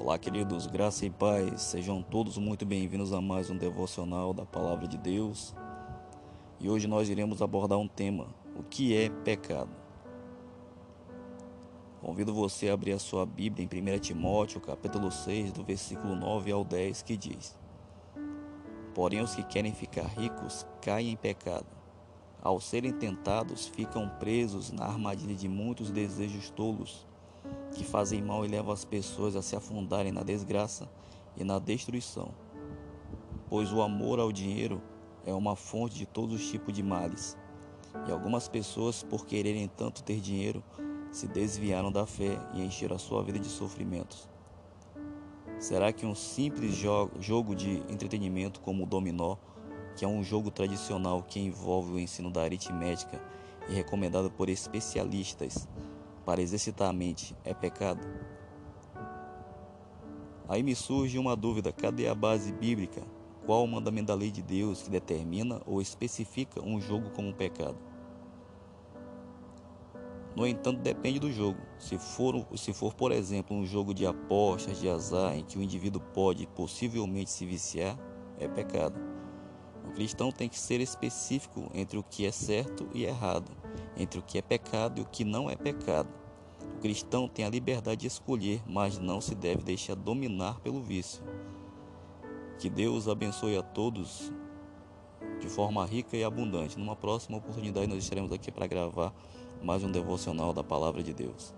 Olá, queridos, graça e paz, sejam todos muito bem-vindos a mais um devocional da Palavra de Deus. E hoje nós iremos abordar um tema: o que é pecado? Convido você a abrir a sua Bíblia em 1 Timóteo, capítulo 6, do versículo 9 ao 10, que diz: Porém, os que querem ficar ricos caem em pecado. Ao serem tentados, ficam presos na armadilha de muitos desejos tolos que fazem mal e levam as pessoas a se afundarem na desgraça e na destruição. Pois o amor ao dinheiro é uma fonte de todos os tipos de males. E algumas pessoas, por quererem tanto ter dinheiro, se desviaram da fé e encheram a sua vida de sofrimentos. Será que um simples jogo de entretenimento como o dominó, que é um jogo tradicional que envolve o ensino da aritmética e recomendado por especialistas, para exercitar a mente é pecado? Aí me surge uma dúvida: cadê a base bíblica? Qual o mandamento da lei de Deus que determina ou especifica um jogo como um pecado? No entanto, depende do jogo. Se for, se for, por exemplo, um jogo de apostas, de azar, em que o indivíduo pode possivelmente se viciar, é pecado. O cristão tem que ser específico entre o que é certo e errado, entre o que é pecado e o que não é pecado. O cristão tem a liberdade de escolher, mas não se deve deixar dominar pelo vício. Que Deus abençoe a todos de forma rica e abundante. Numa próxima oportunidade, nós estaremos aqui para gravar mais um devocional da Palavra de Deus.